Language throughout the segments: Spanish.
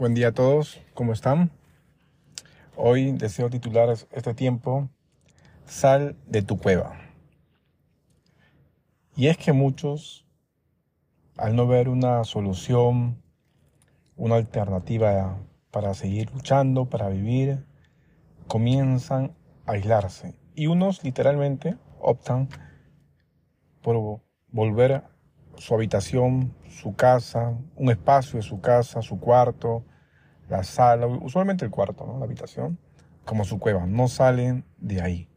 Buen día a todos, ¿cómo están? Hoy deseo titular este tiempo Sal de tu cueva. Y es que muchos, al no ver una solución, una alternativa para seguir luchando, para vivir, comienzan a aislarse. Y unos literalmente optan por volver su habitación, su casa, un espacio de su casa, su cuarto, la sala, usualmente el cuarto, ¿no? la habitación, como su cueva. No salen de ahí.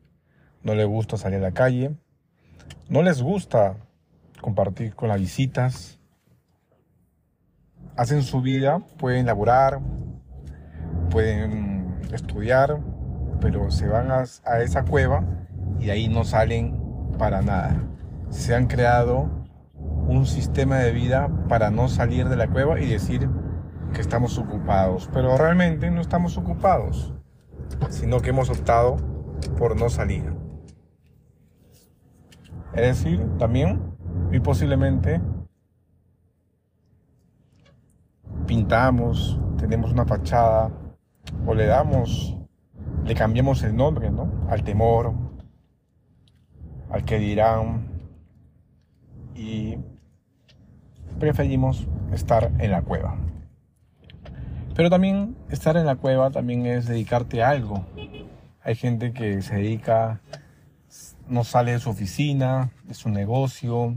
No les gusta salir a la calle. No les gusta compartir con las visitas. Hacen su vida, pueden laborar, pueden estudiar, pero se van a, a esa cueva y de ahí no salen para nada. Se han creado un sistema de vida para no salir de la cueva y decir que estamos ocupados, pero realmente no estamos ocupados, sino que hemos optado por no salir. Es decir, también y posiblemente pintamos, tenemos una fachada o le damos, le cambiamos el nombre, ¿no? Al temor, al que dirán y preferimos estar en la cueva. Pero también estar en la cueva también es dedicarte a algo. Hay gente que se dedica, no sale de su oficina, de su negocio,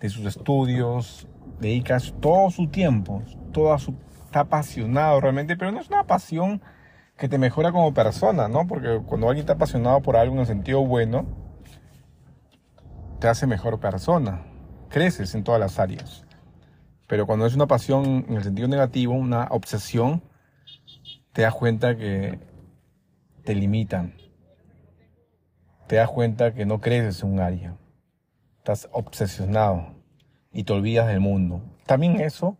de sus estudios, dedica todo su tiempo, toda su, está apasionado realmente, pero no es una pasión que te mejora como persona, ¿no? Porque cuando alguien está apasionado por algo en el sentido bueno, te hace mejor persona, creces en todas las áreas. Pero cuando es una pasión en el sentido negativo, una obsesión, te das cuenta que te limitan. Te das cuenta que no creces en un área. Estás obsesionado y te olvidas del mundo. También eso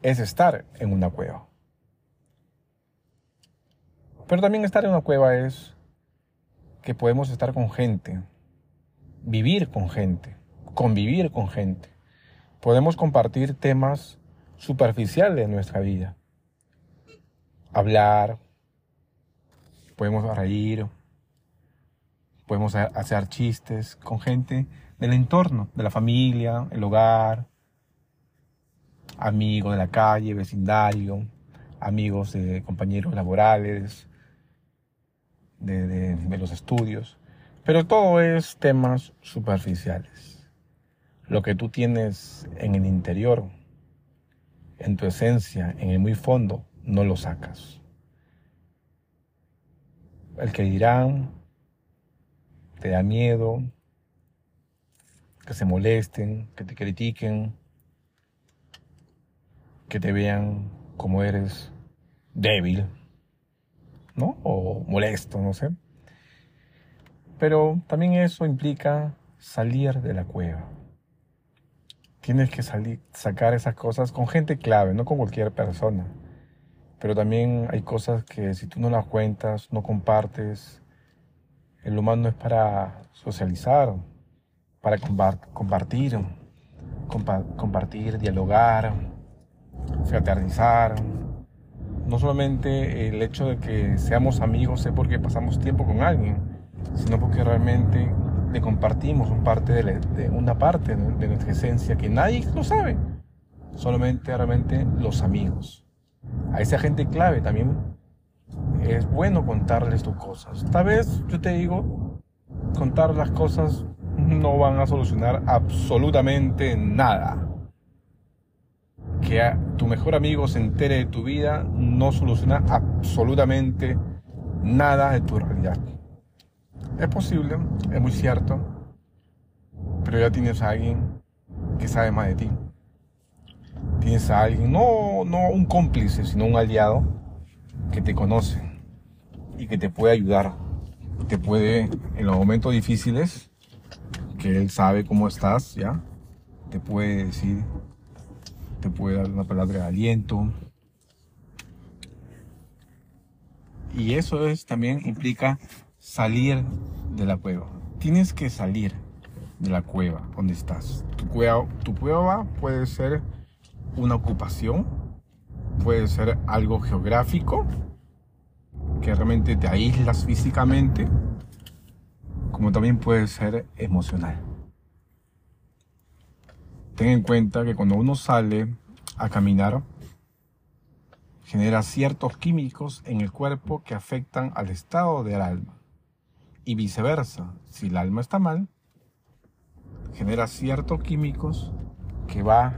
es estar en una cueva. Pero también estar en una cueva es que podemos estar con gente, vivir con gente, convivir con gente podemos compartir temas superficiales de nuestra vida. Hablar, podemos reír, podemos hacer chistes con gente del entorno, de la familia, el hogar, amigos de la calle, vecindario, amigos de compañeros laborales, de, de los estudios. Pero todo es temas superficiales lo que tú tienes en el interior, en tu esencia, en el muy fondo, no lo sacas. El que dirán, te da miedo, que se molesten, que te critiquen, que te vean como eres débil, ¿no? O molesto, no sé. Pero también eso implica salir de la cueva tienes que salir, sacar esas cosas con gente clave, no con cualquier persona. Pero también hay cosas que si tú no las cuentas, no compartes, el humano es para socializar, para compartir, compartir, dialogar, fraternizar. No solamente el hecho de que seamos amigos es porque pasamos tiempo con alguien, sino porque realmente le compartimos parte de, una parte de nuestra esencia que nadie lo sabe, solamente realmente los amigos. A esa gente clave también es bueno contarles tus cosas. Tal vez yo te digo, contar las cosas no van a solucionar absolutamente nada. Que tu mejor amigo se entere de tu vida no soluciona absolutamente nada de tu realidad. Es posible, es muy cierto, pero ya tienes a alguien que sabe más de ti. Tienes a alguien, no, no un cómplice, sino un aliado que te conoce y que te puede ayudar. Te puede, en los momentos difíciles, que él sabe cómo estás, ¿ya? Te puede decir, te puede dar una palabra de aliento. Y eso es también implica salir de la cueva. Tienes que salir de la cueva donde estás. Tu cueva, tu cueva puede ser una ocupación, puede ser algo geográfico, que realmente te aíslas físicamente, como también puede ser emocional. Ten en cuenta que cuando uno sale a caminar, genera ciertos químicos en el cuerpo que afectan al estado del alma. Y viceversa, si el alma está mal, genera ciertos químicos que va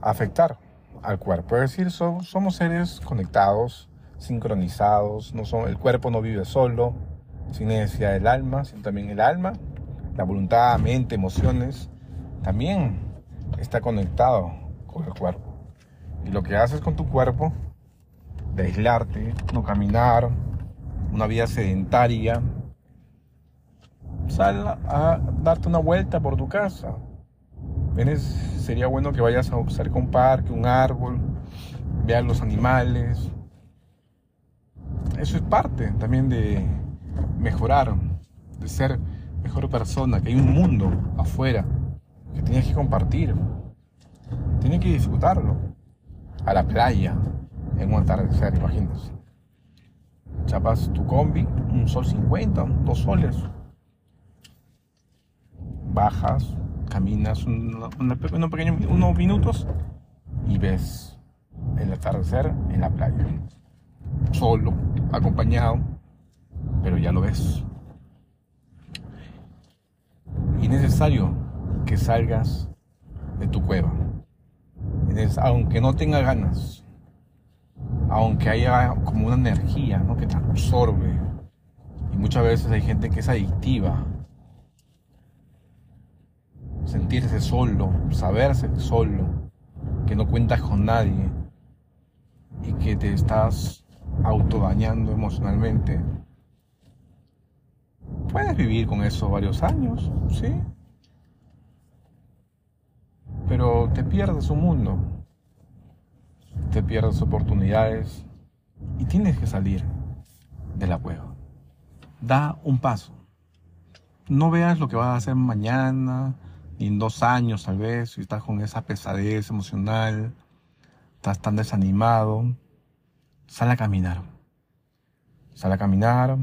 a afectar al cuerpo. Es decir, somos seres conectados, sincronizados, no son, el cuerpo no vive solo, sin necesidad del alma, sino también el alma, la voluntad, mente, emociones, también está conectado con el cuerpo. Y lo que haces con tu cuerpo, aislarte, no caminar, una vida sedentaria, sal a darte una vuelta por tu casa. Sería bueno que vayas a observar un parque, un árbol, veas los animales. Eso es parte también de mejorar, de ser mejor persona, que hay un mundo afuera que tienes que compartir. Tienes que disfrutarlo. A la playa, en un atardecer, imagínense. Chapas tu combi, un sol 50, dos soles. Bajas, caminas unos minutos y ves el atardecer en la playa. Solo, acompañado, pero ya lo ves. Y es necesario que salgas de tu cueva. aunque no tenga ganas, aunque haya como una energía que te absorbe. Y muchas veces hay gente que es adictiva sentirse solo, saberse solo, que no cuentas con nadie y que te estás autodañando emocionalmente. Puedes vivir con eso varios años, ¿sí? Pero te pierdes un mundo, te pierdes oportunidades y tienes que salir de la cueva. Da un paso. No veas lo que vas a hacer mañana, en dos años tal vez, si estás con esa pesadez emocional, estás tan desanimado, sal a caminar. Sal a caminar,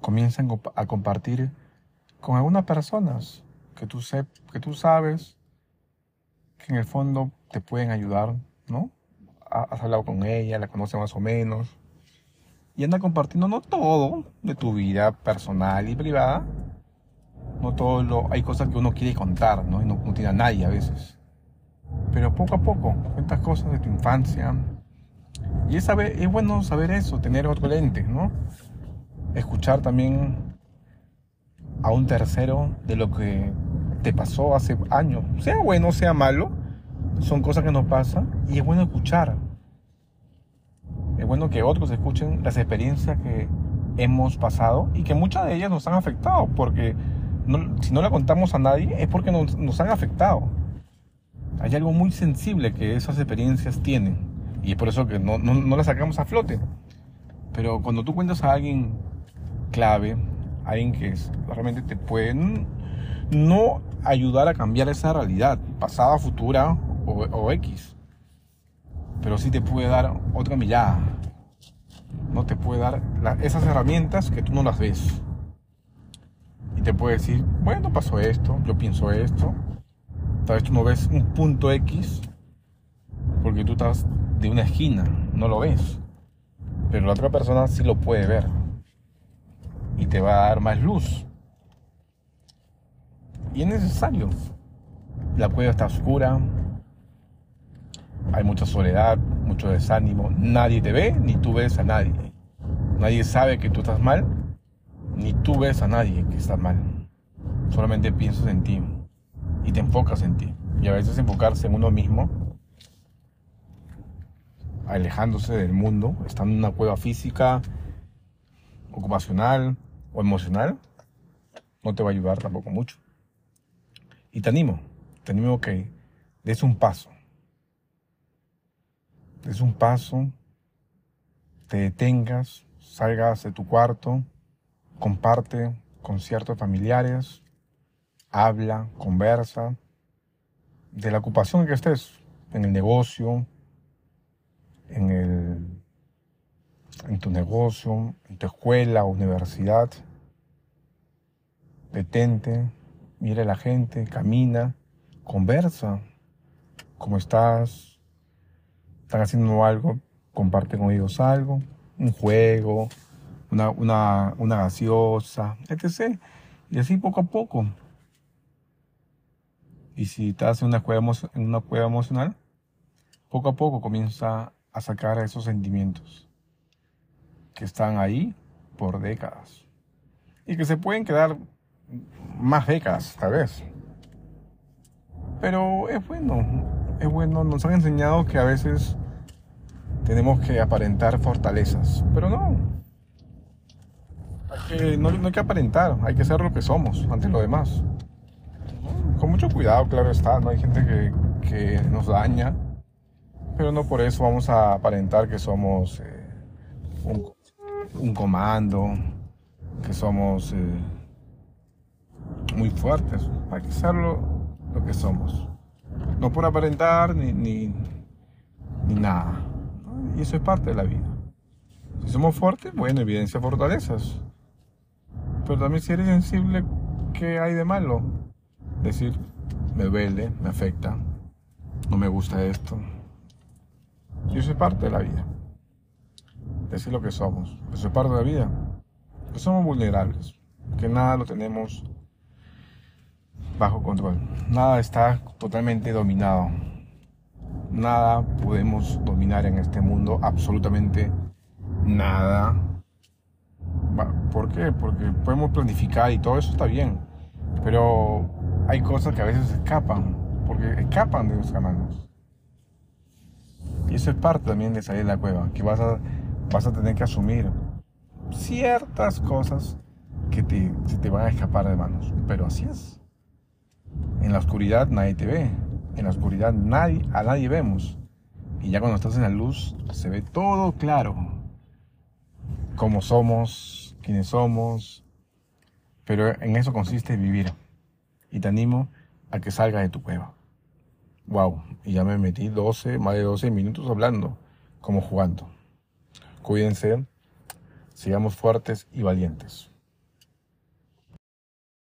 comienza a compartir con algunas personas que tú, que tú sabes que en el fondo te pueden ayudar, ¿no? Has hablado con ella, la conoces más o menos. Y anda compartiendo no todo de tu vida personal y privada, no todo lo, hay cosas que uno quiere contar, ¿no? Y no, tiene a nadie a veces. Pero poco a poco, cuentas cosas de tu infancia. Y es, saber, es bueno saber eso, tener otro lente, ¿no? Escuchar también a un tercero de lo que te pasó hace años. Sea bueno, sea malo, son cosas que nos pasan y es bueno escuchar. Es bueno que otros escuchen las experiencias que hemos pasado y que muchas de ellas nos han afectado porque si no la contamos a nadie es porque nos, han afectado. Hay algo muy sensible que esas experiencias tienen y es por eso que no, no, las sacamos a flote. Pero cuando tú cuentas a alguien clave, alguien que realmente te puede no ayudar a cambiar esa realidad, pasada, futura o, X, pero sí te puede dar otra mirada, no te puede dar esas herramientas que tú no las ves y te puede decir, bueno, pasó esto, yo pienso esto. Tal vez tú no ves un punto X porque tú estás de una esquina, no lo ves. Pero la otra persona sí lo puede ver y te va a dar más luz. Y es necesario. La cueva está oscura, hay mucha soledad, mucho desánimo, nadie te ve ni tú ves a nadie. Nadie sabe que tú estás mal ni tú ves a nadie que está mal. Solamente piensas en ti y te enfocas en ti. Y a veces enfocarse en uno mismo, alejándose del mundo, estando en una cueva física, ocupacional o emocional, no te va a ayudar tampoco mucho. Y te animo, te animo que des un paso. Des un paso, te detengas, salgas de tu cuarto, comparte con ciertos familiares, habla, conversa, de la ocupación en que estés, en el negocio, en, el, en tu negocio, en tu escuela, universidad. Detente, mira a la gente, camina, conversa. ¿Cómo estás? ¿Están haciendo algo? Comparte con ellos algo. Un juego, una, una, una gaseosa, etc. Y así poco a poco. Y si estás en una cueva, en una cueva emocional, poco a poco comienza a sacar esos sentimientos que están ahí por décadas. Y que se pueden quedar más décadas, tal vez. Pero es bueno, es bueno. Nos han enseñado que a veces tenemos que aparentar fortalezas, pero no. no, hay que aparentar, hay que ser lo que somos ante lo demás. Con mucho cuidado, claro está, no hay gente que, que nos daña, pero no por eso vamos a aparentar que somos eh, un, comando, que somos eh, muy fuertes. Hay que ser lo, que somos. No por aparentar ni, ni, nada. Y eso es parte de la vida. Si somos fuertes, bueno, evidencia fortalezas. Pero también si eres sensible, ¿qué hay de malo? Decir, me duele, me afecta, no me gusta esto, y eso es parte de la vida. Decir lo que somos. Eso es parte de la vida. Que somos vulnerables. Que nada lo tenemos bajo control. Nada está totalmente dominado. Nada podemos dominar en este mundo. Absolutamente nada. ¿Por qué? Porque podemos planificar y todo eso está bien. Pero hay cosas que a veces escapan. Porque escapan de nuestras manos. Y eso es parte también de salir de la cueva, que vas a, vas a tener que asumir ciertas cosas que te, se te van a escapar de manos. Pero así es. En la oscuridad nadie te ve. En la oscuridad nadie, a nadie vemos. Y ya cuando estás en la luz se ve todo claro. Cómo somos, quiénes somos. Pero en eso consiste vivir. Y te animo a que salgas de tu cueva. Wow, y ya me metí 12, más de 12 minutos hablando, como jugando. Cuídense, sigamos fuertes y valientes.